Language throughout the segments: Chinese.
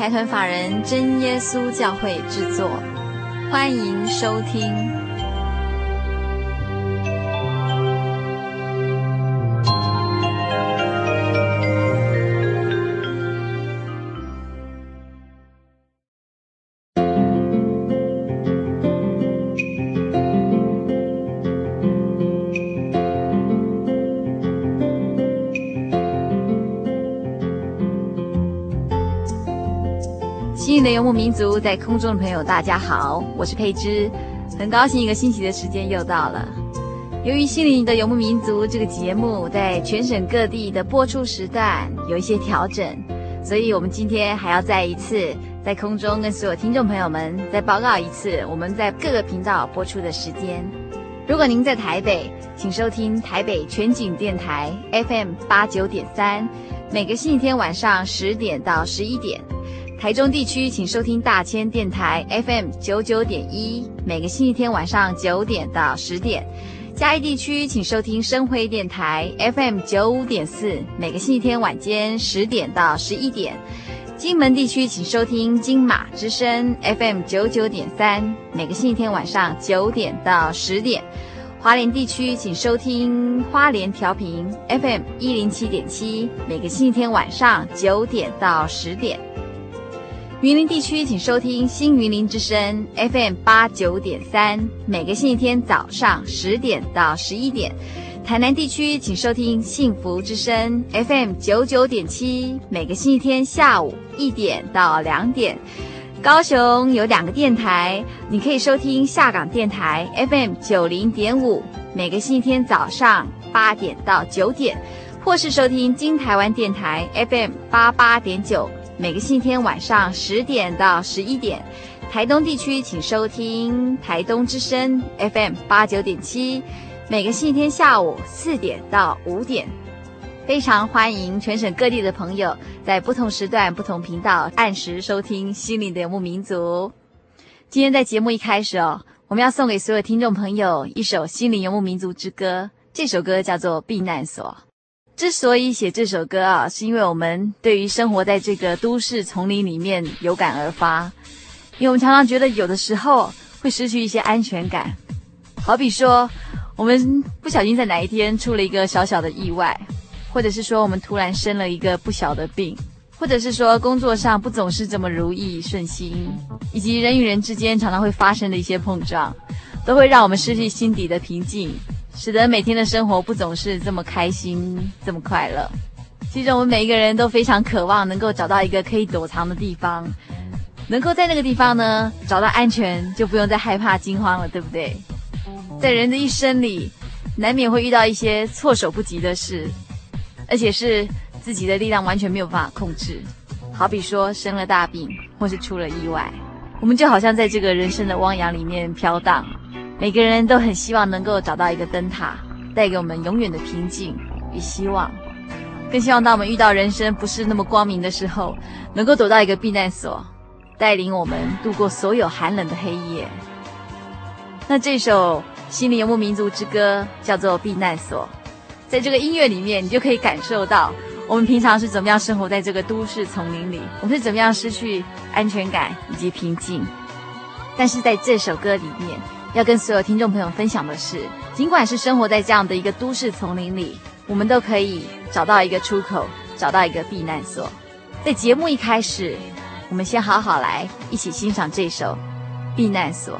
财团法人真耶稣教会制作，欢迎收听。游牧民族在空中的朋友，大家好，我是佩芝，很高兴一个星期的时间又到了。由于《心灵的游牧民族》这个节目在全省各地的播出时段有一些调整，所以我们今天还要再一次在空中跟所有听众朋友们再报告一次我们在各个频道播出的时间。如果您在台北，请收听台北全景电台 FM 八九点三，每个星期天晚上十点到十一点。台中地区，请收听大千电台 FM 九九点一，每个星期天晚上九点到十点；嘉义地区，请收听深辉电台 FM 九五点四，每个星期天晚间十点到十一点；金门地区，请收听金马之声 FM 九九点三，每个星期天晚上九点到十点；花莲地区，请收听花莲调频 FM 一零七点七，每个星期天晚上九点到十点。云林地区，请收听新云林之声 FM 八九点三，每个星期天早上十点到十一点；台南地区，请收听幸福之声 FM 九九点七，每个星期天下午一点到两点；高雄有两个电台，你可以收听下港电台 FM 九零点五，每个星期天早上八点到九点，或是收听金台湾电台 FM 八八点九。每个星期天晚上十点到十一点，台东地区请收听台东之声 FM 八九点七。每个星期天下午四点到五点，非常欢迎全省各地的朋友在不同时段、不同频道按时收听《心灵的游牧民族》。今天在节目一开始哦，我们要送给所有听众朋友一首《心灵游牧民族之歌》，这首歌叫做《避难所》。之所以写这首歌啊，是因为我们对于生活在这个都市丛林里面有感而发。因为我们常常觉得有的时候会失去一些安全感，好比说我们不小心在哪一天出了一个小小的意外，或者是说我们突然生了一个不小的病，或者是说工作上不总是这么如意顺心，以及人与人之间常常会发生的一些碰撞，都会让我们失去心底的平静。使得每天的生活不总是这么开心，这么快乐。其实我们每一个人都非常渴望能够找到一个可以躲藏的地方，能够在那个地方呢找到安全，就不用再害怕惊慌了，对不对？在人的一生里，难免会遇到一些措手不及的事，而且是自己的力量完全没有办法控制。好比说生了大病，或是出了意外，我们就好像在这个人生的汪洋里面飘荡。每个人都很希望能够找到一个灯塔，带给我们永远的平静与希望。更希望当我们遇到人生不是那么光明的时候，能够躲到一个避难所，带领我们度过所有寒冷的黑夜。那这首《心灵游牧民族之歌》叫做《避难所》，在这个音乐里面，你就可以感受到我们平常是怎么样生活在这个都市丛林里，我们是怎么样失去安全感以及平静。但是在这首歌里面，要跟所有听众朋友分享的是，尽管是生活在这样的一个都市丛林里，我们都可以找到一个出口，找到一个避难所。在节目一开始，我们先好好来一起欣赏这首《避难所》。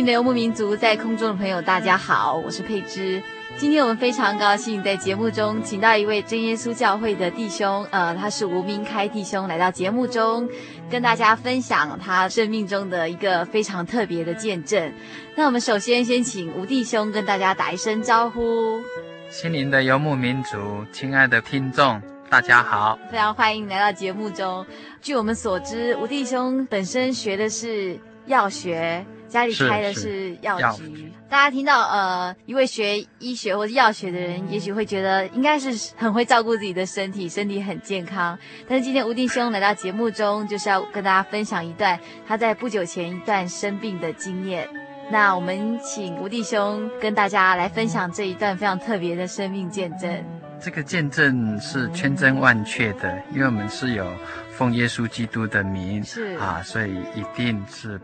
心灵的游牧民族，在空中的朋友，大家好，我是佩芝。今天我们非常高兴在节目中请到一位真耶稣教会的弟兄，呃，他是吴明开弟兄，来到节目中跟大家分享他生命中的一个非常特别的见证。那我们首先先请吴弟兄跟大家打一声招呼。心灵的游牧民族，亲爱的听众，大家好，非常欢迎来到节目中。据我们所知，吴弟兄本身学的是药学。家里开的是药局，大家听到呃一位学医学或者药学的人，也许会觉得应该是很会照顾自己的身体，身体很健康。但是今天吴弟兄来到节目中，就是要跟大家分享一段他在不久前一段生病的经验。那我们请吴弟兄跟大家来分享这一段非常特别的生命见证。这个见证是千真万确的，因为我们是有奉耶稣基督的名，是啊，所以一定是。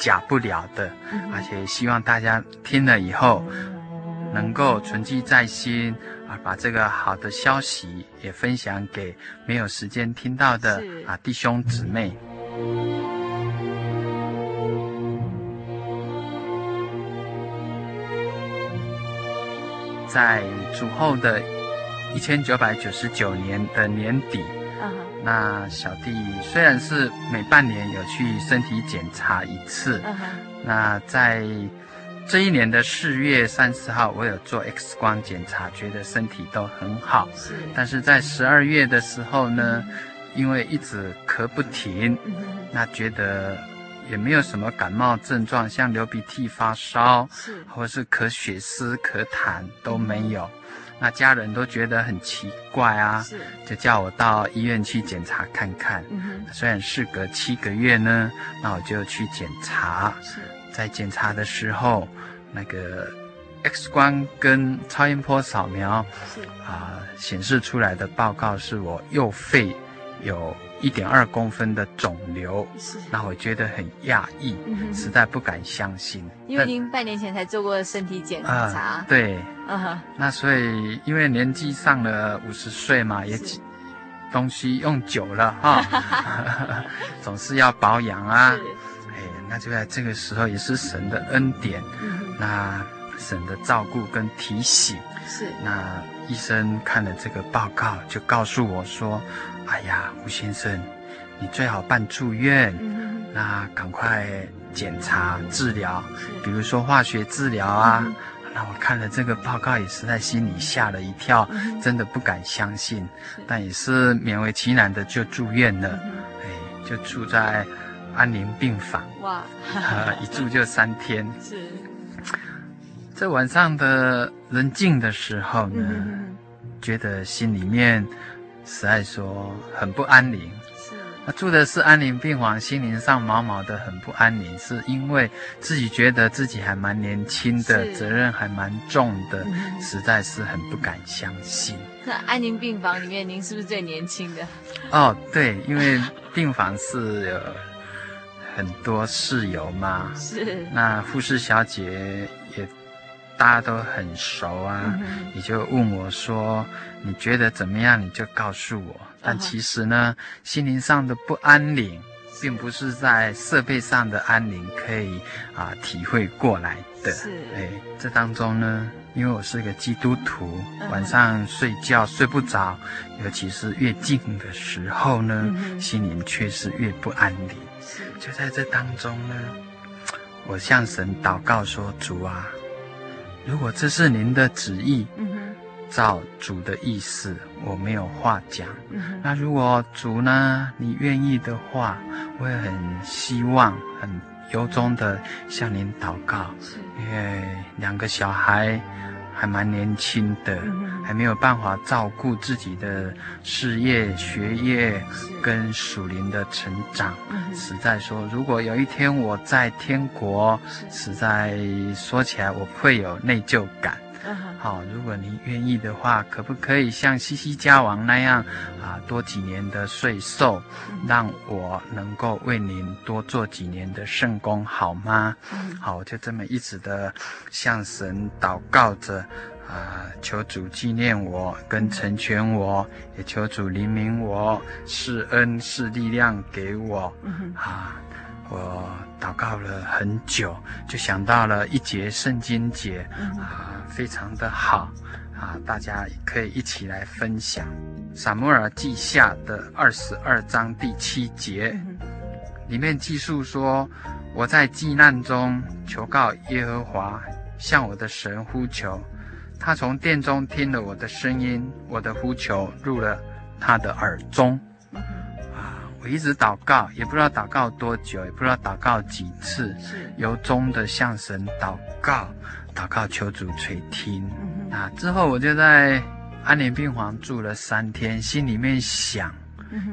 假不了的，而且希望大家听了以后，能够存记在心啊，把这个好的消息也分享给没有时间听到的啊弟兄姊妹。在主后的一千九百九十九年的年底。那小弟虽然是每半年有去身体检查一次，uh. 那在这一年的四月三十号，我有做 X 光检查，觉得身体都很好。是，但是在十二月的时候呢，嗯、因为一直咳不停，嗯、那觉得也没有什么感冒症状，像流鼻涕、发烧，是，或者是咳血丝、咳痰都没有。嗯那家人都觉得很奇怪啊，是就叫我到医院去检查看看。嗯，虽然事隔七个月呢，那我就去检查。是，在检查的时候，那个 X 光跟超音波扫描是啊显示出来的报告是我右肺有一点二公分的肿瘤，是，那我觉得很讶异，嗯、实在不敢相信。因为您半年前才做过身体检查，呃、对，嗯，那所以因为年纪上了五十岁嘛，也东西用久了哈，哦、总是要保养啊。哎，那就在这个时候也是神的恩典，嗯、那神的照顾跟提醒。是，那医生看了这个报告，就告诉我说。哎呀，吴先生，你最好办住院，嗯、那赶快检查治疗，比如说化学治疗啊。嗯、那我看了这个报告，也是在心里吓了一跳，嗯、真的不敢相信，但也是勉为其难的就住院了。嗯、哎，就住在安宁病房。哇，一住就三天。是，这晚上的人静的时候呢，嗯、觉得心里面。实在说很不安宁，是。那住的是安宁病房，心灵上毛毛的很不安宁，是因为自己觉得自己还蛮年轻的，责任还蛮重的，嗯、实在是很不敢相信。那安宁病房里面，您是不是最年轻的？哦，对，因为病房是有很多室友嘛，是。那护士小姐也。大家都很熟啊，嗯、你就问我说：“你觉得怎么样？”你就告诉我。但其实呢，心灵上的不安宁，并不是在设备上的安宁可以啊体会过来的。是，哎，这当中呢，因为我是个基督徒，嗯、晚上睡觉睡不着，尤其是越静的时候呢，嗯、心灵却是越不安宁。是，就在这当中呢，我向神祷告说：“主啊。”如果这是您的旨意，照主的意思，我没有话讲。嗯、那如果主呢，你愿意的话，我也很希望，很由衷的向您祷告，因为两个小孩。还蛮年轻的，还没有办法照顾自己的事业、学业跟属灵的成长。实在说，如果有一天我在天国，实在说起来我会有内疚感。好，如果您愿意的话，可不可以像西西家王那样啊，多几年的岁寿，让我能够为您多做几年的圣功，好吗？好，我就这么一直的向神祷告着啊，求主纪念我跟成全我，也求主怜悯我，施恩是力量给我啊。我祷告了很久，就想到了一节圣经节，啊，非常的好，啊，大家可以一起来分享。撒母耳记下的二十二章第七节，里面记述说：“我在急难中求告耶和华，向我的神呼求，他从殿中听了我的声音，我的呼求入了他的耳中。”我一直祷告，也不知道祷告多久，也不知道祷告几次，由衷的向神祷告，祷告求主垂听。啊，之后我就在安宁病房住了三天，心里面想，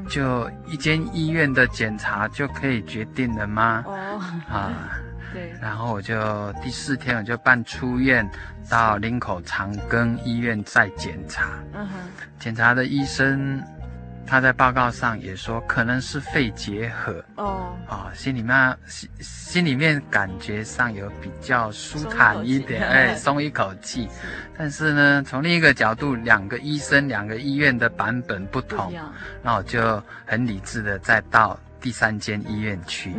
就一间医院的检查就可以决定了吗？哦，啊，对。然后我就第四天我就办出院，到林口长庚医院再检查。嗯哼，检查的医生。他在报告上也说可能是肺结核哦，啊，心里面心心里面感觉上有比较舒坦一点，哎，松一口气。但是呢，从另一个角度，两个医生、两个医院的版本不同，那我就很理智的再到第三间医院去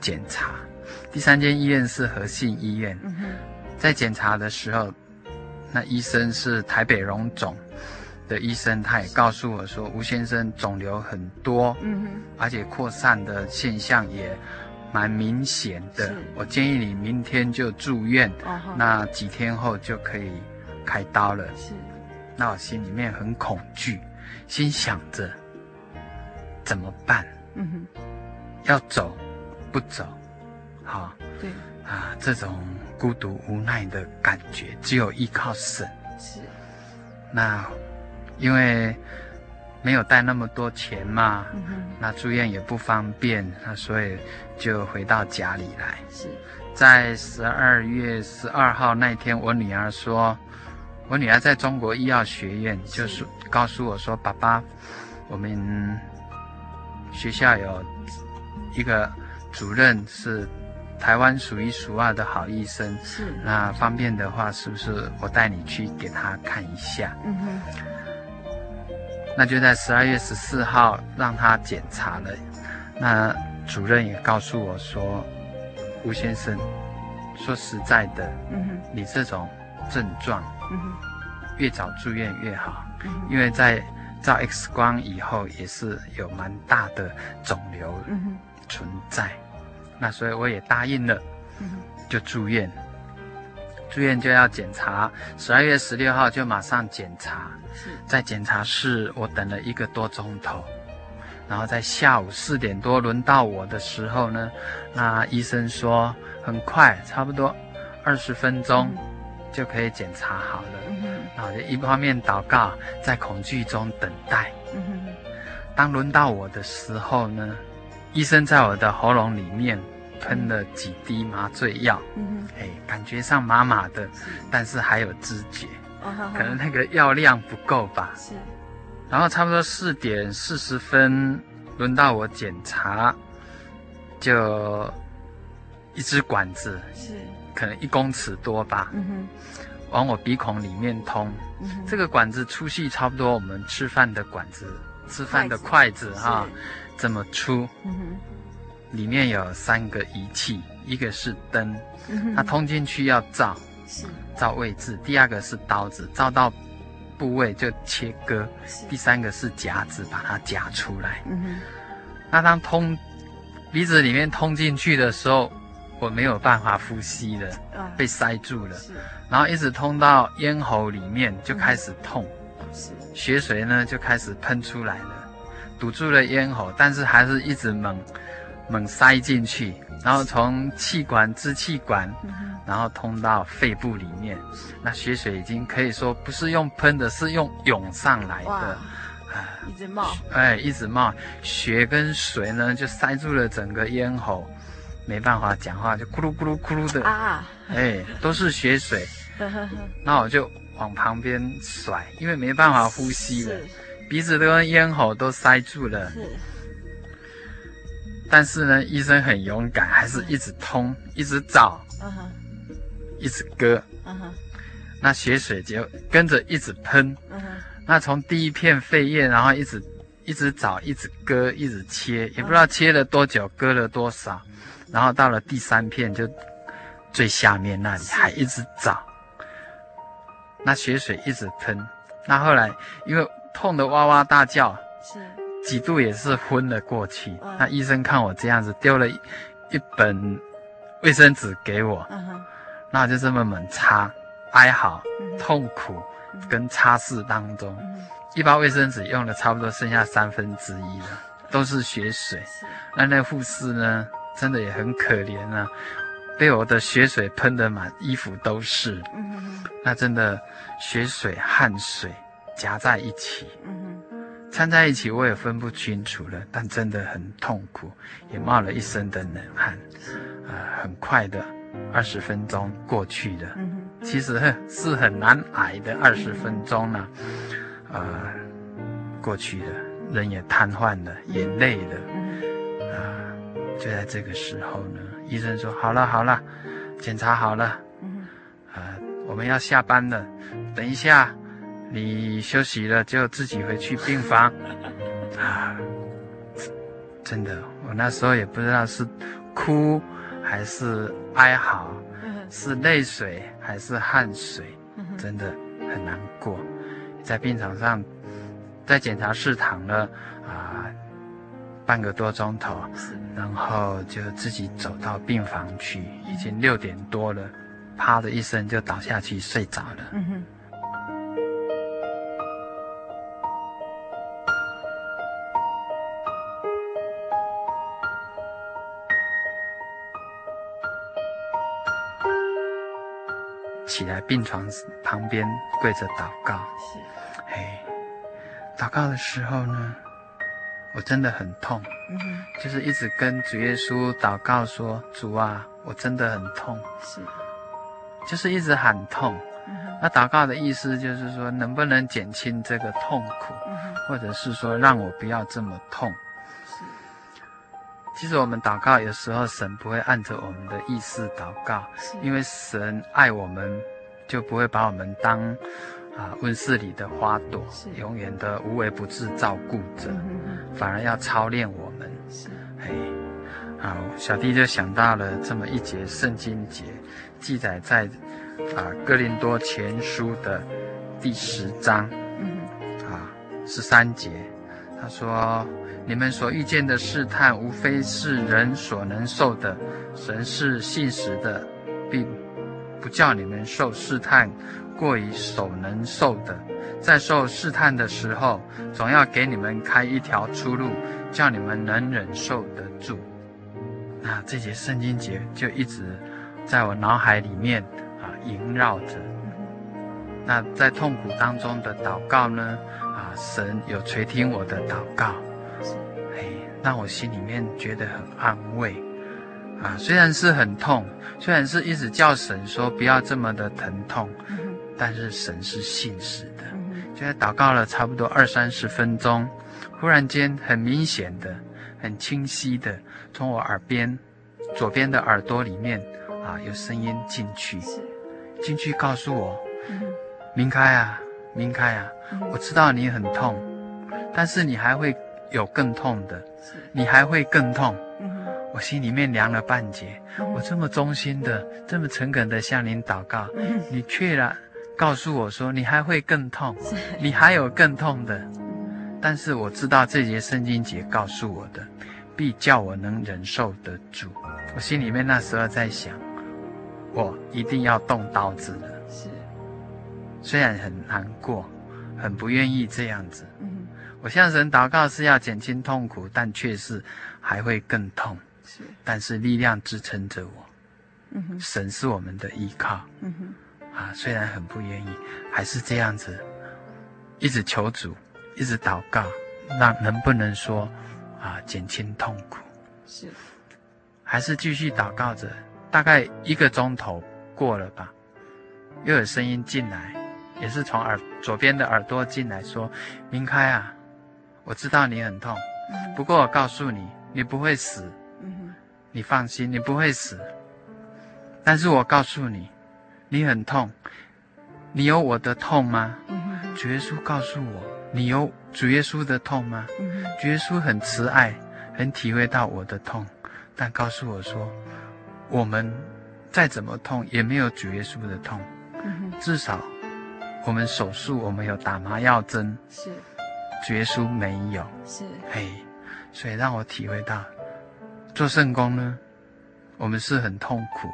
检查。第三间医院是和信医院，在检查的时候，那医生是台北荣总。的医生他也告诉我说，吴先生肿瘤很多，嗯哼，而且扩散的现象也蛮明显的。我建议你明天就住院，哦、那几天后就可以开刀了。是，那我心里面很恐惧，心想着怎么办？嗯哼，要走不走？好，对啊，这种孤独无奈的感觉，只有依靠神。是，那。因为没有带那么多钱嘛，嗯、那住院也不方便，那所以就回到家里来。是，在十二月十二号那天，我女儿说，我女儿在中国医药学院，就是。告诉我说，爸爸，我们学校有一个主任是台湾数一数二的好医生，是，那方便的话，是不是我带你去给他看一下？嗯哼，那就在十二月十四号让他检查了，那主任也告诉我说。吴先生，说实在的，你这种症状，越早住院越好，因为在照 X 光以后也是有蛮大的肿瘤存在，嗯，那所以我也答应了，就住院，住院就要检查，十二月十六号就马上检查，是，在检查室我等了一个多钟头。然后在下午四点多轮到我的时候呢，那医生说很快，差不多二十分钟就可以检查好了。然后就一方面祷告，在恐惧中等待。当轮到我的时候呢，医生在我的喉咙里面喷了几滴麻醉药。嗯。哎，感觉上麻麻的，但是还有知觉。哦。可能那个药量不够吧。是。然后差不多四点四十分，轮到我检查，就一支管子，是可能一公尺多吧，嗯哼，往我鼻孔里面通。这个管子粗细差不多我们吃饭的管子，吃饭的筷子哈，这么粗。嗯哼，里面有三个仪器，一个是灯，嗯，它通进去要照，是照位置。第二个是刀子，照到。部位就切割，第三个是夹子，把它夹出来。那当通鼻子里面通进去的时候，我没有办法呼吸了，被塞住了。是，然后一直通到咽喉里面就开始痛，是，血水呢就开始喷出来了，堵住了咽喉，但是还是一直猛猛塞进去，然后从气管支气管。然后通到肺部里面，那血水已经可以说不是用喷的，是用涌上来的，啊，一直冒，哎，一直冒，血跟水呢就塞住了整个咽喉，没办法讲话，就咕噜咕噜咕噜的。啊，哎，都是血水，那我就往旁边甩，因为没办法呼吸了，鼻子跟咽喉都塞住了，是，但是呢，医生很勇敢，还是一直通，一直找，一直割，uh. 那血水就跟着一直喷，uh. 那从第一片肺叶，然后一直一直找，一直割，一直切，也不知道切了多久，割了多少，然后到了第三片就最下面那里还一直找，那血水一直喷，那后来因为痛得哇哇大叫，是几度也是昏了过去。Uh. 那医生看我这样子，丢了一一本卫生纸给我。Uh. 那就这么猛擦，哀嚎、痛苦跟擦拭当中，一包卫生纸用了差不多剩下三分之一了，都是血水。那那护士呢，真的也很可怜啊，被我的血水喷得满衣服都是。那真的血水汗水夹在一起，掺在一起我也分不清楚了，但真的很痛苦，也冒了一身的冷汗，啊、呃，很快的。二十分钟过去了，其实是很难挨的二十分钟呢，啊。呃，过去了，人也瘫痪了，也累了，啊，就在这个时候呢，医生说好了好了，检查好了，啊，我们要下班了，等一下你休息了就自己回去病房，啊，真的，我那时候也不知道是哭。还是哀嚎，是泪水还是汗水，真的很难过。在病床上，在检查室躺了啊、呃、半个多钟头，然后就自己走到病房去，已经六点多了，啪的一声就倒下去睡着了。起来，病床旁边跪着祷告。是，哎，祷告的时候呢，我真的很痛，嗯，就是一直跟主耶稣祷告说：“主啊，我真的很痛。”是，就是一直喊痛。嗯，那祷告的意思就是说，能不能减轻这个痛苦，嗯，或者是说让我不要这么痛。是，其实我们祷告有时候神不会按着我们的意思祷告，因为神爱我们，就不会把我们当。啊，温室里的花朵，永远的无微不至照顾着，反而要操练我们。是，哎，好，小弟就想到了这么一节圣经节，记载在啊哥林多前书的第十章，嗯，啊十三节，他说：你们所遇见的试探，无非是人所能受的，神是信实的，并不叫你们受试探。过于所能受的，在受试探的时候，总要给你们开一条出路，叫你们能忍受得住。那这节圣经节就一直在我脑海里面啊萦绕着。那在痛苦当中的祷告呢？啊，神有垂听我的祷告，哎，让我心里面觉得很安慰。啊，虽然是很痛，虽然是一直叫神说不要这么的疼痛。但是神是信实的，就在祷告了差不多二三十分钟，忽然间很明显的、很清晰的，从我耳边左边的耳朵里面啊有声音进去，进去告诉我，明开啊，明开啊，我知道你很痛，但是你还会有更痛的，你还会更痛，我心里面凉了半截，我这么忠心的、这么诚恳的向您祷告，你却然。告诉我说，你还会更痛，你还有更痛的，但是我知道这节圣经节告诉我的，必叫我能忍受得住。我心里面那时候在想，我一定要动刀子了。是，虽然很难过，很不愿意这样子。嗯，我向神祷告是要减轻痛苦，但却是还会更痛。是，但是力量支撑着我。嗯哼，神是我们的依靠。嗯哼。啊，虽然很不愿意，还是这样子，一直求主，一直祷告，那能不能说，啊，减轻痛苦，是，还是继续祷告着，大概一个钟头过了吧，又有声音进来，也是从耳左边的耳朵进来说，明开啊，我知道你很痛，不过我告诉你，你不会死，你放心，你不会死，但是我告诉你。你很痛，你有我的痛吗？主耶稣告诉我，你有主耶稣的痛吗？主耶稣很慈爱，很体会到我的痛，但告诉我说，我们再怎么痛，也没有主耶稣的痛。至少我们手术，我们有打麻药针，是。主耶稣没有。是。嘿，所以让我体会到，做圣工呢，我们是很痛苦，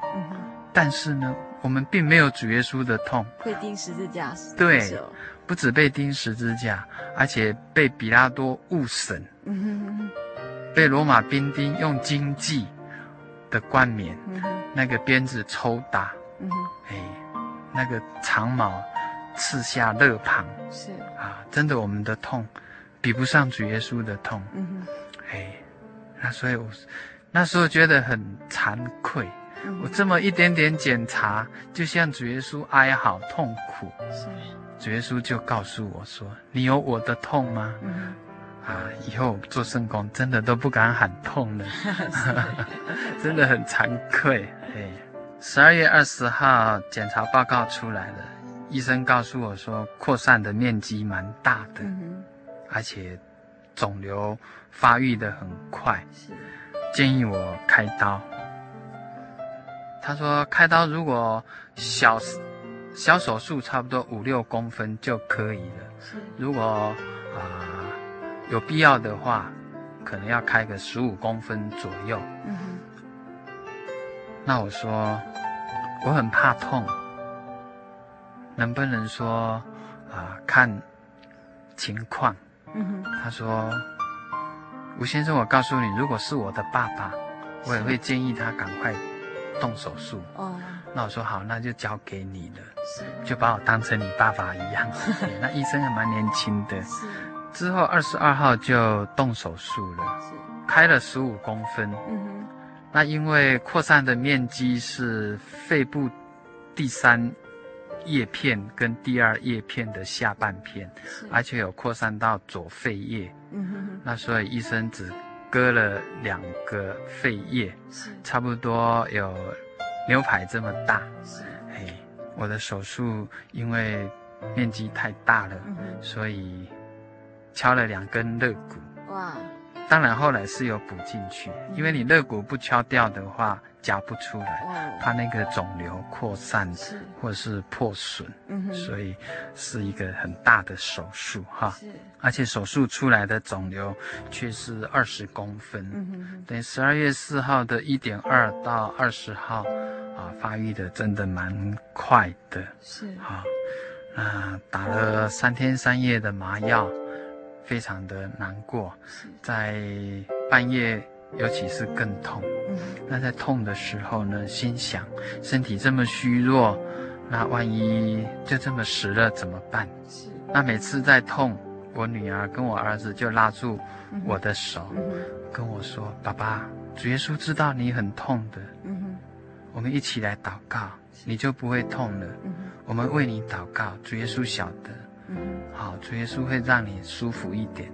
但是呢。我们并没有主耶稣的痛，会钉十字架，对，不止被钉十字架，而且被比拉多误审，嗯哼、被罗马兵丁用荆棘的冠冕，嗯、那个鞭子抽打，嗯、哎，那个长矛刺下肋旁，是。啊，真的，我们的痛比不上主耶稣的痛，嗯、哎，那所以我那时候觉得很惭愧。我这么一点点检查，就像主耶稣哀嚎痛苦。是，主耶稣就告诉我说：“你有我的痛吗？”嗯、啊，以后做圣工真的都不敢喊痛了，真的很惭愧。哎，十二月二十号检查报告出来了，医生告诉我说扩散的面积蛮大的，嗯、而且肿瘤发育的很快，是建议我开刀。他说：“开刀如果小小手术，差不多五六公分就可以了。如果啊、呃、有必要的话，可能要开个十五公分左右。那我说我很怕痛，能不能说啊、呃、看情况？嗯哼。他说吴先生，我告诉你，如果是我的爸爸，我也会建议他赶快。”动手术哦，那我说好，那就交给你了，就把我当成你爸爸一样。那医生还蛮年轻的，是之后二十二号就动手术了，是开了十五公分。嗯哼，那因为扩散的面积是肺部第三叶片跟第二叶片的下半片，而且有扩散到左肺叶。嗯哼，那所以医生只割了两个肺叶，是差不多有牛排这么大。是，嘿，我的手术因为面积太大了，嗯、所以。敲了两根肋骨，哇！当然后来是有补进去，因为你肋骨不敲掉的话，夹不出来，哇。怕那个肿瘤扩散是。或是破损，嗯哼，所以是一个很大的手术哈。是，而且手术出来的肿瘤却是二十公分，嗯哼，等于十二月四号的一点二到二十号，啊，发育的真的蛮快的，是。啊，那打了三天三夜的麻药。非常的难过，在半夜，尤其是更痛。那在痛的时候呢，心想身体这么虚弱，那万一就这么死了怎么办？那每次在痛，我女儿跟我儿子就拉住我的手，跟我说：“爸爸，主耶稣知道你很痛的，我们一起来祷告，你就不会痛了。我们为你祷告，主耶稣晓得。”好，主耶稣会让你舒服一点，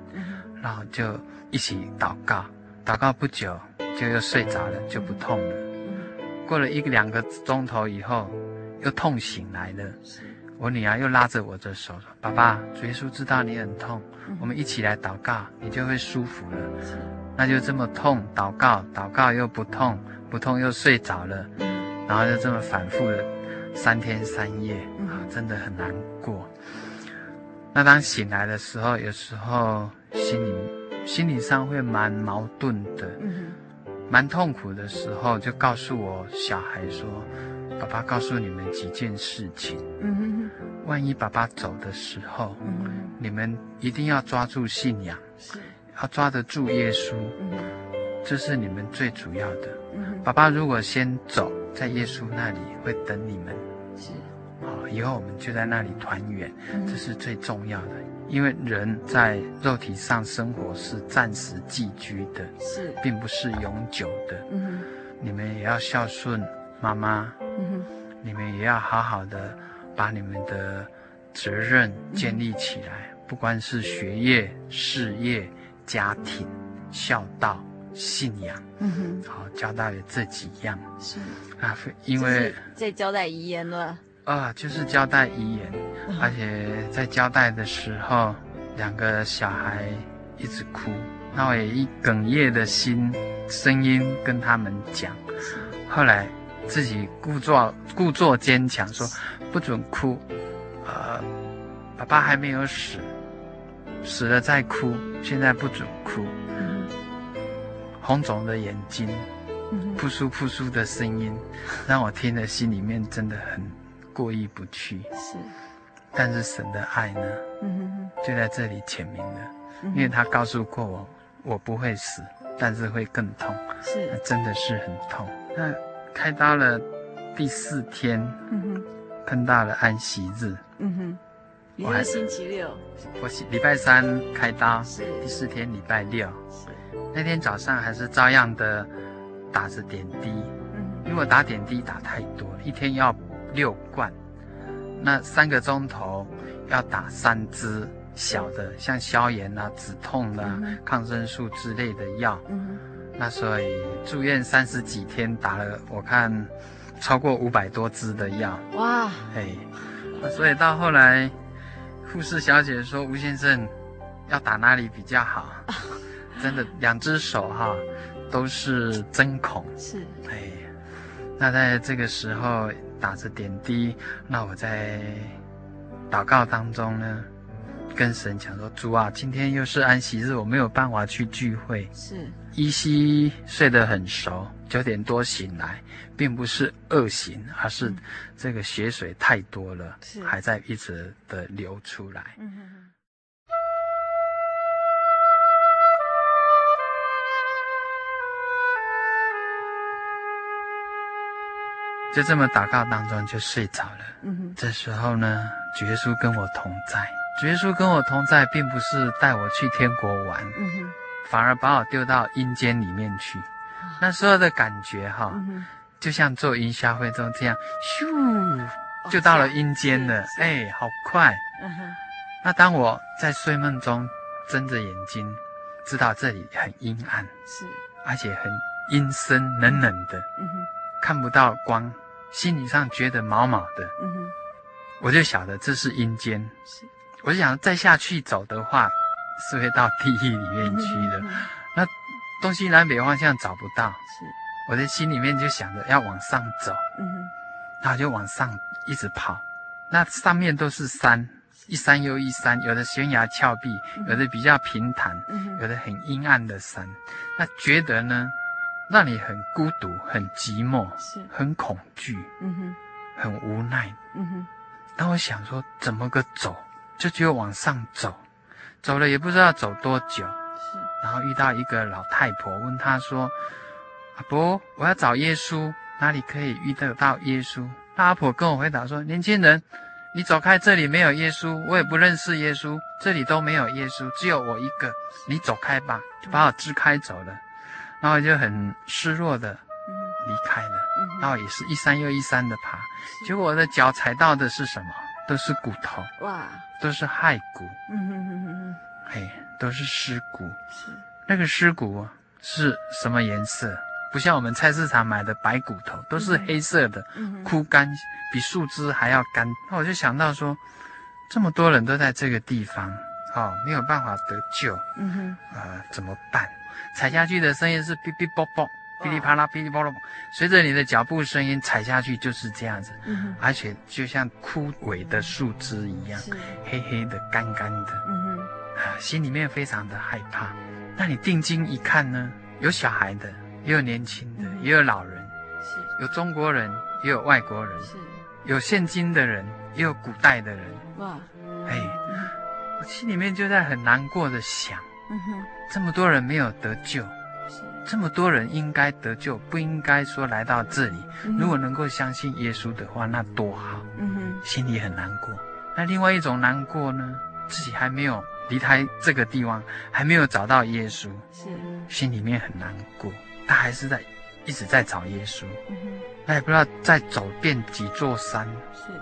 然后就一起祷告，祷告不久就又睡着了，就不痛了。过了一个两个钟头以后，又痛醒来了。我女儿又拉着我的手说：“爸爸，主耶稣知道你很痛，我们一起来祷告，你就会舒服了。”那就这么痛，祷告，祷告又不痛，不痛又睡着了，然后就这么反复了三天三夜啊，真的很难过。那当醒来的时候，有时候心里心理上会蛮矛盾的，嗯，蛮痛苦的时候，就告诉我小孩说：“爸爸告诉你们几件事情，嗯哼，万一爸爸走的时候，嗯，你们一定要抓住信仰，是，要抓得住耶稣，嗯，这是你们最主要的。嗯，爸爸如果先走，在耶稣那里会等你们。”是。好，以后我们就在那里团圆，这是最重要的。因为人在肉体上生活是暂时寄居的，是，并不是永久的。你们也要孝顺妈妈。你们也要好好的把你们的责任建立起来，嗯、不管是学业、事业、家庭、孝道、信仰。嗯哼，好，交代了这几样。是啊，因为在交代遗言了。啊，就是交代遗言，而且在交代的时候，两个小孩一直哭，那我也一哽咽的心声音跟他们讲，后来自己故作故作坚强说不准哭，呃，爸爸还没有死，死了再哭，现在不准哭，红肿的眼睛，扑簌扑簌的声音，让我听了心里面真的很。过意不去。是，但是神的爱呢？嗯哼哼，就在这里阐明了，嗯、因为他告诉过我，我不会死，但是会更痛，是，真的是很痛。那开刀了第四天，嗯哼，碰到了安息日，嗯哼，你是星期六，我礼拜三开刀，是。第四天礼拜六，是。那天早上还是照样的打着点滴，嗯，因为我打点滴打太多了，一天要。六罐，那三个钟头要打三支小的，像消炎啊、止痛啊、嗯、抗生素之类的药。嗯、那所以住院三十几天，打了我看超过五百多支的药。哇，哎，所以到后来，护士小姐说吴先生要打哪里比较好？真的，两只手哈都是针孔。是，哎，那在这个时候。打着点滴，那我在祷告当中呢，跟神讲说：“主啊，今天又是安息日，我没有办法去聚会。是，依稀睡得很熟，九点多醒来，并不是饿醒，而是这个血水太多了，是还在一直的流出来。”嗯哼哼就这么祷告当中就睡着了。嗯哼。这时候呢，主耶稣跟我同在。主耶稣跟我同在，并不是带我去天国玩，嗯哼，反而把我丢到阴间里面去。那时候的感觉哈，就像做云霄飞车这样，咻，就到了阴间了。哎，好快。嗯哼。那当我在睡梦中睁着眼睛，知道这里很阴暗，是，而且很阴森冷冷的，嗯哼，看不到光，心理上觉得毛毛的，嗯哼，我就晓得这是阴间。是。我就想再下去走的话，是会到地狱里面去的。嗯、那东西南北方向找不到，是我的心里面就想着要往上走。嗯哼，然后就往上一直跑。那上面都是山，一山又一山，有的悬崖峭壁，有的比较平坦，嗯、有的很阴暗的山。那觉得呢，那你很孤独，很寂寞，是很恐惧，嗯哼，很无奈。嗯哼，那我想说，怎么个走？就只有往上走，走了也不知道走多久，是。然后遇到一个老太婆，问她说：“阿婆，我要找耶稣，哪里可以遇得到耶稣？”那阿婆跟我回答说：“年轻人，你走开，这里没有耶稣，我也不认识耶稣，这里都没有耶稣，只有我一个，你走开吧。”就把我支开走了，然后就很失落的离开了。然后也是一山又一山的爬，结果我的脚踩到的是什么？都是骨头哇，都是骸骨，嗯哼哼哼哼，嘿，都是尸骨。是那个尸骨是什么颜色？不像我们菜市场买的白骨头，都是黑色的，嗯、枯干，比树枝还要干。那我就想到说，这么多人都在这个地方，哦，没有办法得救，嗯哼，呃，怎么办？踩下去的声音是哔哔啵啵。噼里啪啦，噼里啪啦，随着你的脚步声音踩下去就是这样子，嗯、而且就像枯萎的树枝一样，黑黑的、干干的，嗯、啊，心里面非常的害怕。那你定睛一看呢，有小孩的，也有年轻的，嗯、也有老人，是。有中国人，也有外国人，是。有现今的人，也有古代的人。哇，哎，嗯、我心里面就在很难过的想，嗯、哼这么多人没有得救。这么多人应该得救，不应该说来到这里。嗯、如果能够相信耶稣的话，那多好。嗯哼，心里很难过。那另外一种难过呢？自己还没有离开这个地方，还没有找到耶稣，是心里面很难过。他还是在一直在找耶稣。嗯哼，他也不知道再走遍几座山。是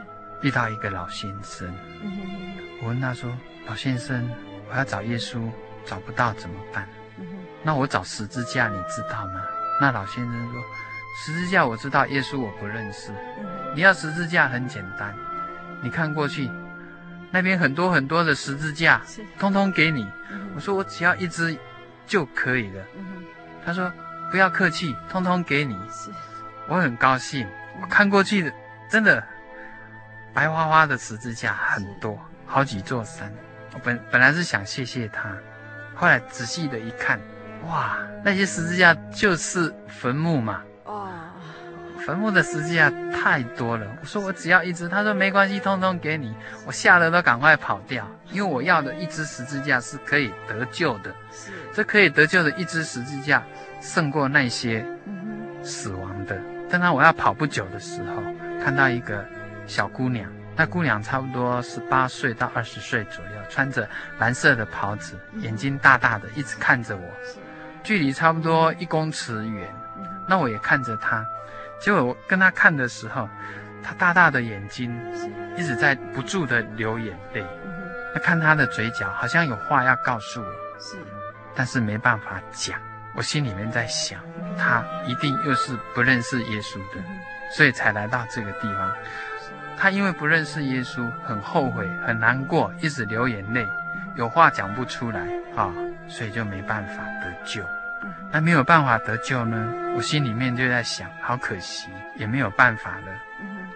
遇到一个老先生。嗯哼，我问他说：“老先生，我要找耶稣，找不到怎么办？”那我找十字架，你知道吗？那老先生说：“十字架我知道，耶稣我不认识。你要十字架很简单，你看过去，那边很多很多的十字架，通通给你。”我说：“我只要一只就可以了。”他说：“不要客气，通通给你。”我很高兴。我看过去的，真的白花花的十字架很多，好几座山。我本本来是想谢谢他，后来仔细的一看。哇，那些十字架就是坟墓嘛！哦，坟墓的十字架太多了。我说我只要一只，他说没关系，通通给你。我吓得都赶快跑掉，因为我要的一只十字架是可以得救的。是，这可以得救的一只十字架胜过那些死亡的。当然我要跑不久的时候，看到一个小姑娘，那姑娘差不多十八岁到二十岁左右，穿着蓝色的袍子，眼睛大大的，一直看着我。距离差不多一公尺远，那我也看着她，结果我跟她看的时候，她大大的眼睛一直在不住的流眼泪。那看她的嘴角好像有话要告诉我，是，但是没办法讲。我心里面在想，她一定又是不认识耶稣的，所以才来到这个地方。他因为不认识耶稣，很后悔，很难过，一直流眼泪，有话讲不出来啊。所以就没办法得救，那没有办法得救呢？我心里面就在想，好可惜，也没有办法了。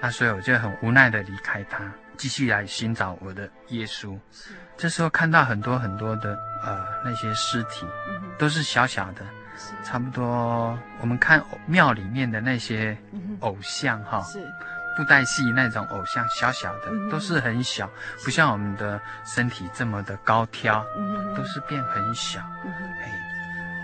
那所以我就很无奈的离开他，继续来寻找我的耶稣。这时候看到很多很多的呃那些尸体，都是小小的，差不多我们看庙里面的那些偶像哈。布袋戏那种偶像，小小的，都是很小，不像我们的身体这么的高挑，都是变很小。嘿，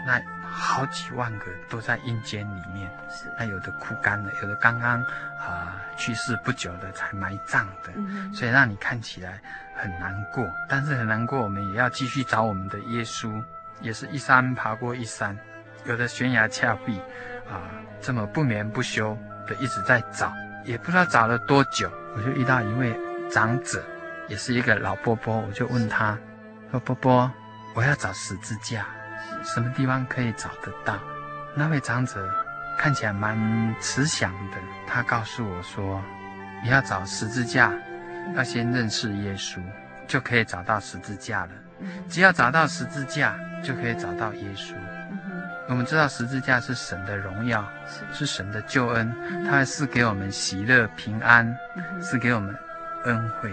那好几万个都在阴间里面，那有的枯干了，有的刚刚啊、呃、去世不久的才埋葬的，嗯、所以让你看起来很难过。但是很难过，我们也要继续找我们的耶稣，也是一山爬过一山，有的悬崖峭壁啊、呃，这么不眠不休的一直在找，也不知道找了多久。我就遇到一位长者，也是一个老伯伯，我就问他说：“伯伯，我要找十字架。”什么地方可以找得到？那位长者看起来蛮慈祥的。他告诉我说：“你要找十字架，要先认识耶稣，就可以找到十字架了。只要找到十字架，就可以找到耶稣。我们知道十字架是神的荣耀，是神的救恩，他还赐给我们喜乐平安，赐给我们恩惠。”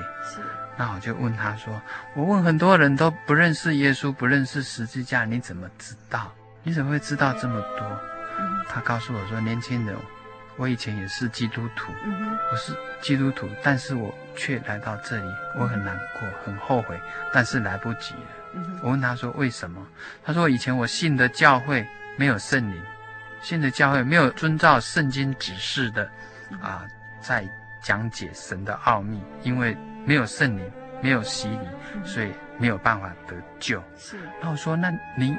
那我就问他说：“我问很多人都不认识耶稣，不认识十字架，你怎么知道？你怎么会知道这么多？”他告诉我说：“年轻人，我以前也是基督徒，我是基督徒，但是我却来到这里，我很难过，很后悔，但是来不及了。”我问他说：“为什么？”他说：“以前我信的教会没有圣灵，新的教会没有遵照圣经指示的，啊，在讲解神的奥秘，因为。”没有圣灵，没有洗礼，所以没有办法得救。是。那我说，那您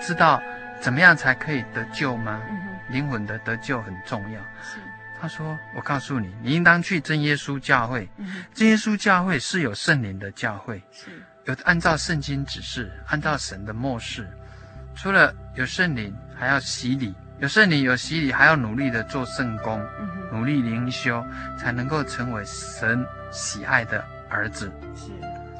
知道怎么样才可以得救吗？灵魂的得救很重要。是。他说：“我告诉你，你应当去真耶稣教会。真耶稣教会是有圣灵的教会，是有按照圣经指示，按照神的默示。除了有圣灵，还要洗礼；有圣灵，有洗礼，还要努力的做圣工，努力灵修，才能够成为神。”喜爱的儿子是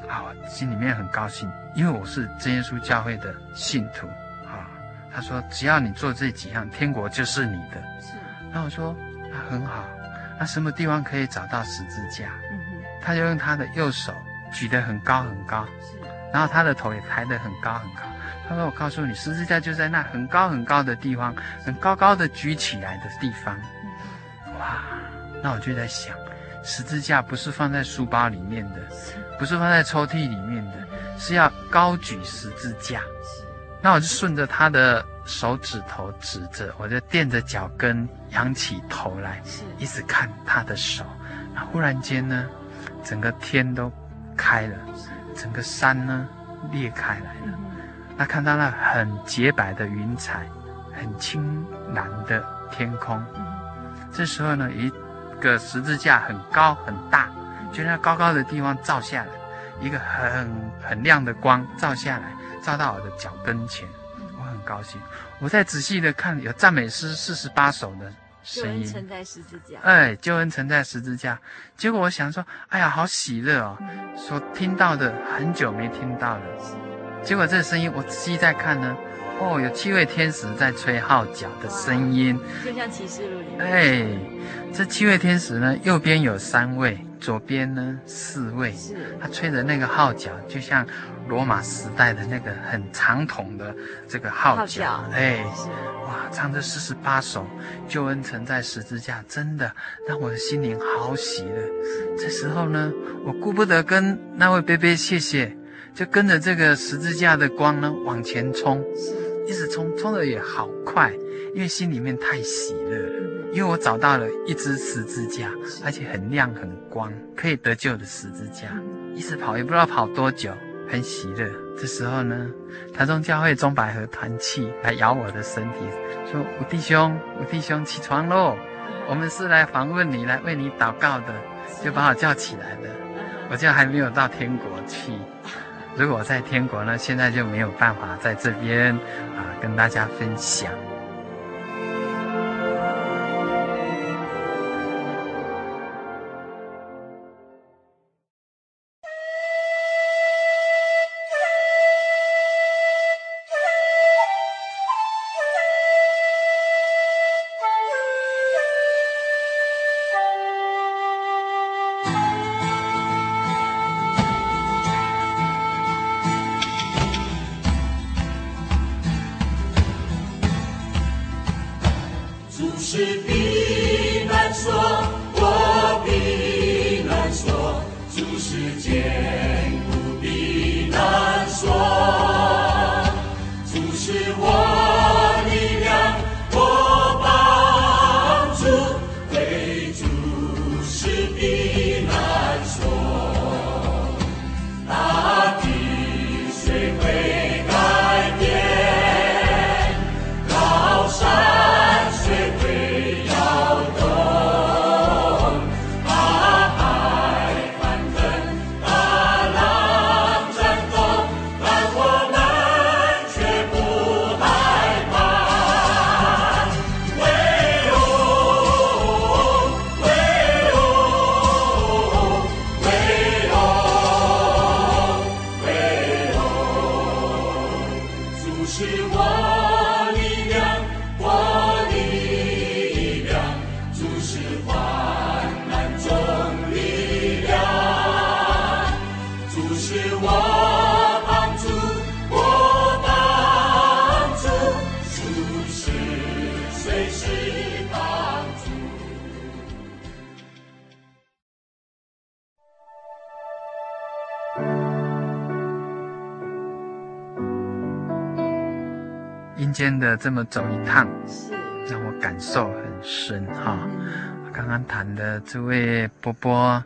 啊，我心里面很高兴，因为我是真耶稣教会的信徒啊。他说，只要你做这几样，天国就是你的。是。那我说，那很好。那什么地方可以找到十字架？嗯哼。他就用他的右手举得很高很高，是。然后他的头也抬得很高很高。他说，我告诉你，十字架就在那很高很高的地方，很高高的举起来的地方。哇，那我就在想。十字架不是放在书包里面的，不是放在抽屉里面的，是要高举十字架。那我就顺着他的手指头指着，我就垫着脚跟，仰起头来，一直看他的手。那忽然间呢，整个天都开了，整个山呢裂开来了。那看到那很洁白的云彩，很青蓝的天空。这时候呢，一。个十字架很高很大，就那高高的地方照下来，一个很很亮的光照下来，照到我的脚跟前，我很高兴。我再仔细的看，有赞美诗四十八首的声音。救恩曾在十字架。哎，救恩曾在十字架。结果我想说，哎呀，好喜乐哦！所听到的很久没听到了。结果这声音，我仔细再看呢，哦，有七位天使在吹号角的声音，就像骑士录里面。哎。这七位天使呢，右边有三位，左边呢四位。是。他吹的那个号角，就像罗马时代的那个很长筒的这个号角。号角哎，哇，唱这四十八首，救恩曾在十字架，真的让我的心灵好喜乐。这时候呢，我顾不得跟那位贝贝谢谢，就跟着这个十字架的光呢往前冲，一直冲，冲的也好快，因为心里面太喜乐了。因为我找到了一只十字架，而且很亮很光，可以得救的十字架。一直跑也不知道跑多久，很喜乐。这时候呢，台中教会钟百合团契来咬我的身体，说：“吴弟兄，吴弟兄，起床喽！我们是来访问你，来为你祷告的。”就把我叫起来了。我就还没有到天国去。如果在天国呢，现在就没有办法在这边啊跟大家分享。这么走一趟，是让我感受很深哈。刚刚谈的这位波波，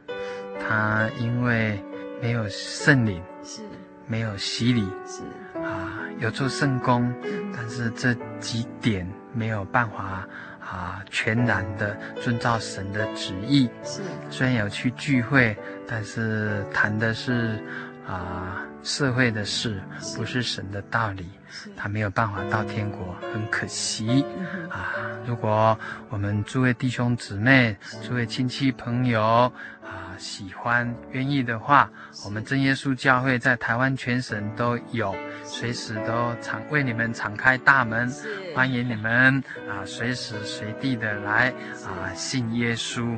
他因为没有圣灵，是没有洗礼，是啊，有做圣工，但是这几点没有办法。啊，全然的遵照神的旨意。是，虽然有去聚会，但是谈的是啊社会的事，不是神的道理。他没有办法到天国，很可惜。啊，如果我们诸位弟兄姊妹、诸位亲戚朋友啊喜欢、愿意的话，我们真耶稣教会在台湾全省都有。随时都敞为你们敞开大门，欢迎你们啊，随时随地的来啊信耶稣。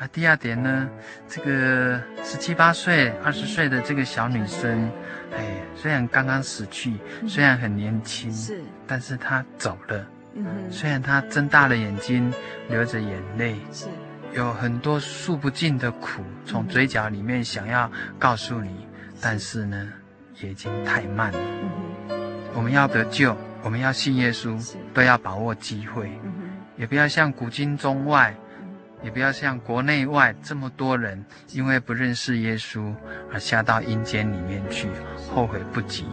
那第二点呢，这个十七八岁、二十岁的这个小女生，哎，虽然刚刚死去，虽然很年轻，是，但是她走了。嗯哼，虽然她睁大了眼睛，流着眼泪，是，有很多诉不尽的苦从嘴角里面想要告诉你，但是呢。也已经太慢了。我们要得救，我们要信耶稣，都要把握机会，也不要像古今中外，也不要像国内外这么多人，因为不认识耶稣而下到阴间里面去，后悔不及。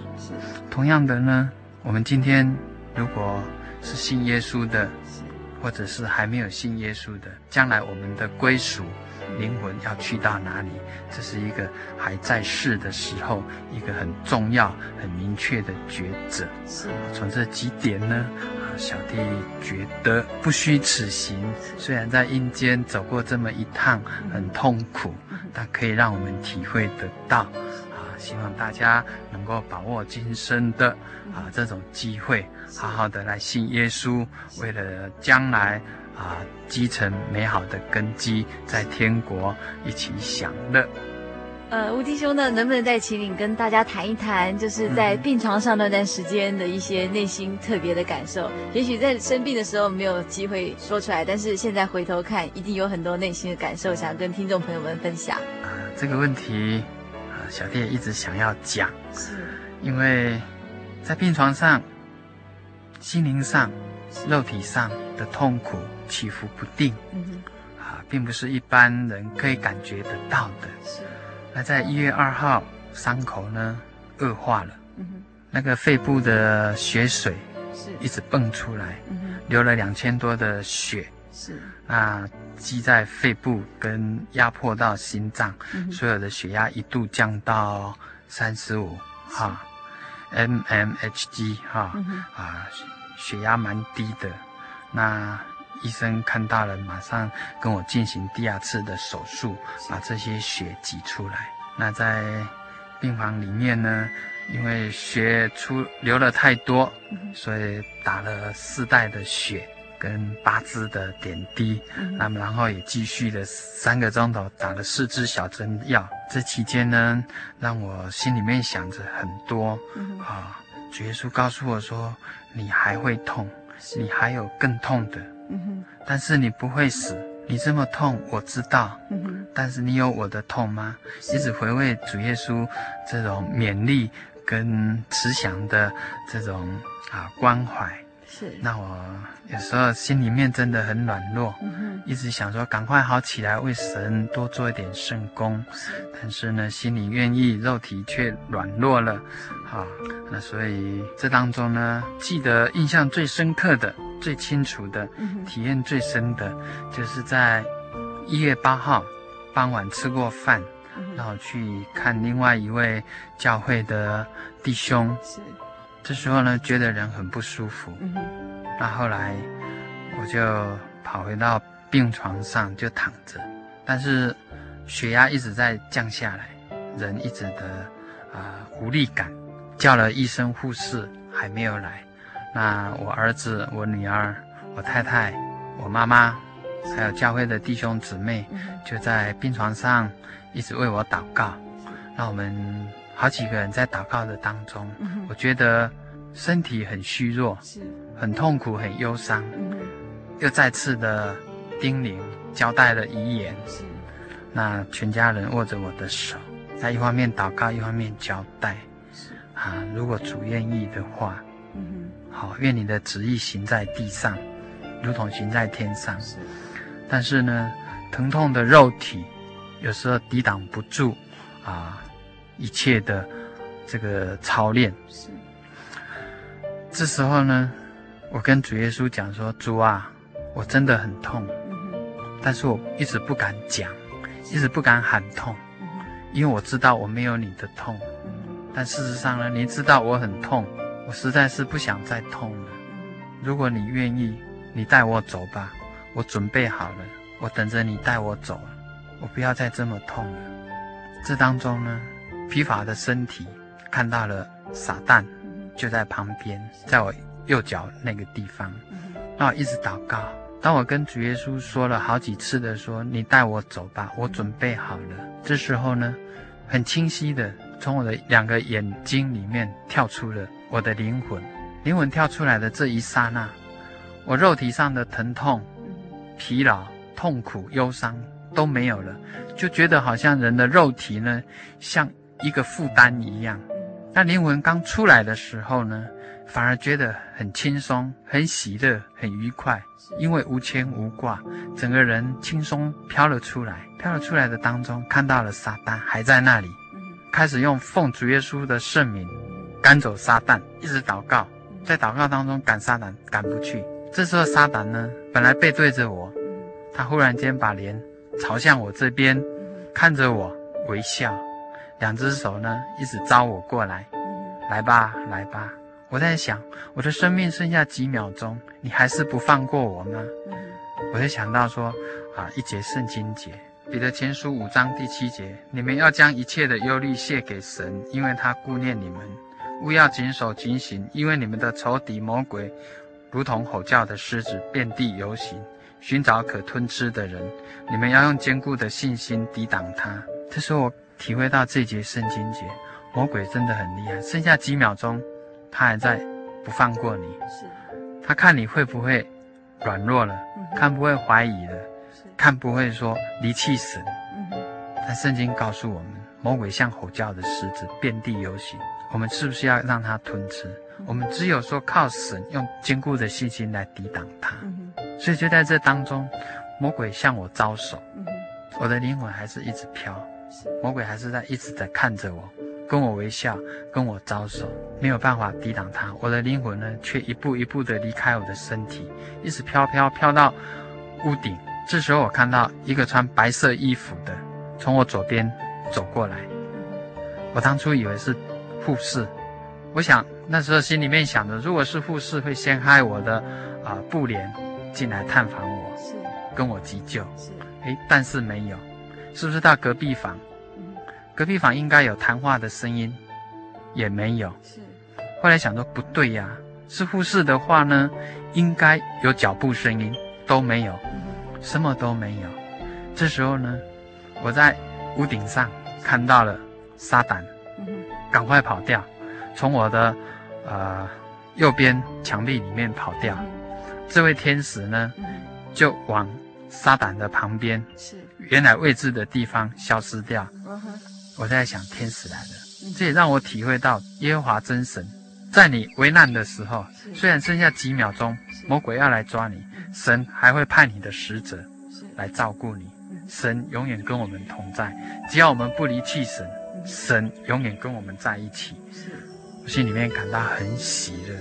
同样的呢，我们今天如果是信耶稣的，或者是还没有信耶稣的，将来我们的归属。灵魂要去到哪里？这是一个还在世的时候，一个很重要、很明确的抉择。是，从这几点呢，啊，小弟觉得不虚此行。虽然在阴间走过这么一趟，很痛苦，但可以让我们体会得到。啊，希望大家能够把握今生的啊这种机会，好好的来信耶稣，为了将来。啊，积成美好的根基，在天国一起享乐。呃，吴弟兄呢，能不能再请你跟大家谈一谈，就是在病床上那段时间的一些内心特别的感受？嗯、也许在生病的时候没有机会说出来，但是现在回头看，一定有很多内心的感受，想跟听众朋友们分享。啊，这个问题啊，小弟也一直想要讲，是因为在病床上，心灵上。肉体上的痛苦起伏不定，嗯，啊，并不是一般人可以感觉得到的。是，那在一月二号，伤口呢恶化了，嗯，那个肺部的血水是。一直蹦出来，嗯，流了两千多的血，是，那积在肺部跟压迫到心脏，嗯，所有的血压一度降到三十五，哈，mmHg 哈，啊。血压蛮低的，那医生看到了，马上跟我进行第二次的手术，把这些血挤出来。那在病房里面呢，因为血出流了太多，所以打了四袋的血跟八支的点滴。那么然后也继续了三个钟头，打了四支小针药。这期间呢，让我心里面想着很多啊。主耶稣告诉我说：“你还会痛，你还有更痛的，嗯但是你不会死。你这么痛，我知道，嗯但是你有我的痛吗？一直回味主耶稣这种勉励跟慈祥的这种啊关怀。”是，那我有时候心里面真的很软弱，嗯、一直想说赶快好起来，为神多做一点圣功。是，但是呢，心里愿意，肉体却软弱了。好、啊，那所以这当中呢，记得印象最深刻的、最清楚的、嗯、体验最深的，就是在一月八号傍晚吃过饭，然后去看另外一位教会的弟兄。是。这时候呢，觉得人很不舒服。嗯。那后来，我就跑回到病床上就躺着，但是血压一直在降下来，人一直的啊、呃、无力感。叫了医生护士还没有来，那我儿子、我女儿、我太太、我妈妈，还有教会的弟兄姊妹，就在病床上一直为我祷告。那我们。好几个人在祷告的当中，嗯、我觉得身体很虚弱，是很痛苦、很忧伤，嗯、又再次的叮咛交代了遗言。是，那全家人握着我的手，在一方面祷告，一方面交代。是啊，如果主愿意的话，嗯、好，愿你的旨意行在地上，如同行在天上。是。但是呢，疼痛的肉体有时候抵挡不住啊一切的这个操练。是。这时候呢，我跟主耶稣讲说：“主啊，我真的很痛，但是我一直不敢讲，一直不敢喊痛，因为我知道我没有你的痛。但事实上呢，你知道我很痛。”我实在是不想再痛了。如果你愿意，你带我走吧。我准备好了，我等着你带我走。我不要再这么痛了。这当中呢，疲乏的身体看到了撒旦就在旁边，在我右脚那个地方。那我一直祷告。当我跟主耶稣说了好几次的说：“你带我走吧，我准备好了。”这时候呢，很清晰的从我的两个眼睛里面跳出了。我的灵魂，灵魂跳出来的这一刹那，我肉体上的疼痛、疲劳、痛苦、忧伤都没有了，就觉得好像人的肉体呢，像一个负担一样。那灵魂刚出来的时候呢，反而觉得很轻松、很喜乐、很愉快，因为无牵无挂，整个人轻松飘了出来。飘了出来的当中，看到了撒旦还在那里，开始用奉主耶稣的圣名。赶走撒旦，一直祷告，在祷告当中赶撒旦，赶不去。这时候撒旦呢，本来背对着我，他忽然间把脸朝向我这边，看着我微笑，两只手呢一直招我过来，来吧，来吧。我在想，我的生命剩下几秒钟，你还是不放过我吗？我就想到说，啊，一节圣经节，彼得前书五章第七节，你们要将一切的忧虑卸给神，因为他顾念你们。勿要谨守警醒，因为你们的仇敌魔鬼，如同吼叫的狮子，遍地游行，寻找可吞吃的人。你们要用坚固的信心抵挡他。这时候我体会到这节圣经节，魔鬼真的很厉害。剩下几秒钟，他还在不放过你。是，他看你会不会软弱了，看不会怀疑了，看不会说离弃神。但圣经告诉我们，魔鬼像吼叫的狮子，遍地游行。我们是不是要让他吞吃？我们只有说靠神，用坚固的信心来抵挡他。所以就在这当中，魔鬼向我招手，我的灵魂还是一直飘，魔鬼还是在一直在看着我，跟我微笑，跟我招手，没有办法抵挡他。我的灵魂呢，却一步一步的离开我的身体，一直飘飘飘到屋顶。这时候我看到一个穿白色衣服的从我左边走过来，我当初以为是。护士，我想那时候心里面想着，如果是护士，会掀开我的啊、呃、布帘进来探访我，是跟我急救，是诶，但是没有，是不是到隔壁房？嗯、隔壁房应该有谈话的声音，也没有。是，后来想说不对呀，是护士的话呢，应该有脚步声音，都没有，嗯、什么都没有。这时候呢，我在屋顶上看到了撒旦。赶快跑掉，从我的呃右边墙壁里面跑掉。这位天使呢，就往撒旦的旁边，是原来未知的地方消失掉。我在想，天使来了，这也让我体会到耶和华真神，在你危难的时候，虽然剩下几秒钟，魔鬼要来抓你，神还会派你的使者来照顾你。神永远跟我们同在，只要我们不离弃神。神永远跟我们在一起，我心里面感到很喜乐。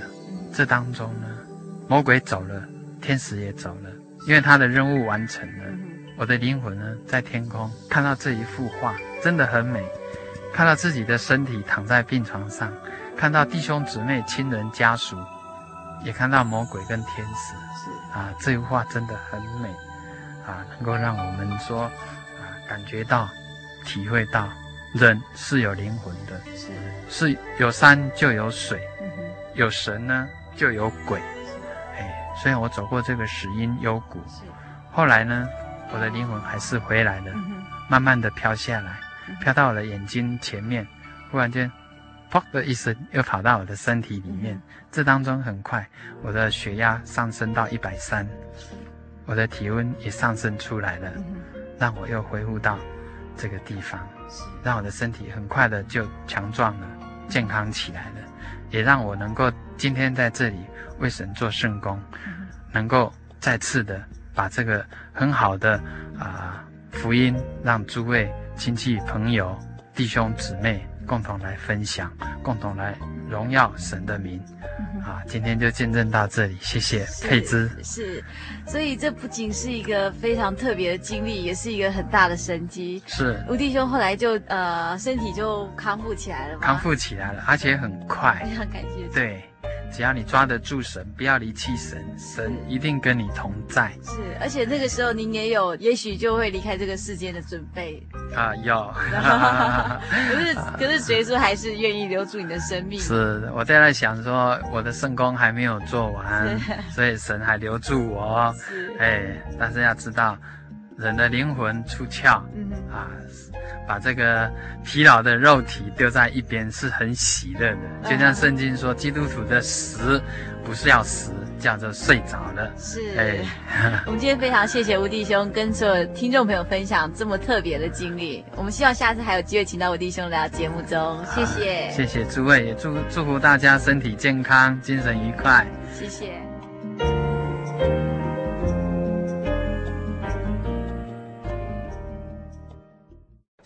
这当中呢，魔鬼走了，天使也走了，因为他的任务完成了。我的灵魂呢，在天空看到这一幅画，真的很美。看到自己的身体躺在病床上，看到弟兄姊妹、亲人、家属，也看到魔鬼跟天使。是。啊，这幅画真的很美，啊，能够让我们说啊，感觉到、体会到。人是有灵魂的，是，是有山就有水，有神呢就有鬼，哎，虽然我走过这个死荫幽谷，后来呢，我的灵魂还是回来了，慢慢的飘下来，飘到我的眼睛前面，忽然间，砰的一声，又跑到我的身体里面。这当中很快，我的血压上升到一百三，我的体温也上升出来了，让我又恢复到这个地方。让我的身体很快的就强壮了，健康起来了。也让我能够今天在这里为神做圣工，能够再次的把这个很好的啊、呃、福音，让诸位亲戚朋友、弟兄姊妹共同来分享，共同来荣耀神的名。啊，今天就见证到这里，谢谢佩芝。是，所以这不仅是一个非常特别的经历，也是一个很大的神机。是，吴弟兄后来就呃身体就康复起来了吗？康复起来了，而且很快。非常感谢。对。只要你抓得住神，不要离弃神，神一定跟你同在。是，而且那个时候您也有，也许就会离开这个世界的准备。啊，有。可是，可是，耶稣还是愿意留住你的生命。是，我在那想说，我的圣功还没有做完，所以神还留住我。是。哎，但是要知道，人的灵魂出窍，嗯啊。把这个疲劳的肉体丢在一边是很喜乐的，就像圣经说，基督徒的死不是要死，叫做睡着了。是，哎，我们今天非常谢谢吴弟兄跟所有听众朋友分享这么特别的经历。我们希望下次还有机会请到吴弟兄来到节目中，谢谢，谢谢诸位，也祝祝福大家身体健康，精神愉快，谢谢。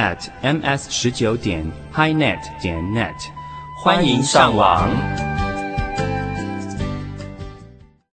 at ms 十九点 highnet 点 net，欢迎上网。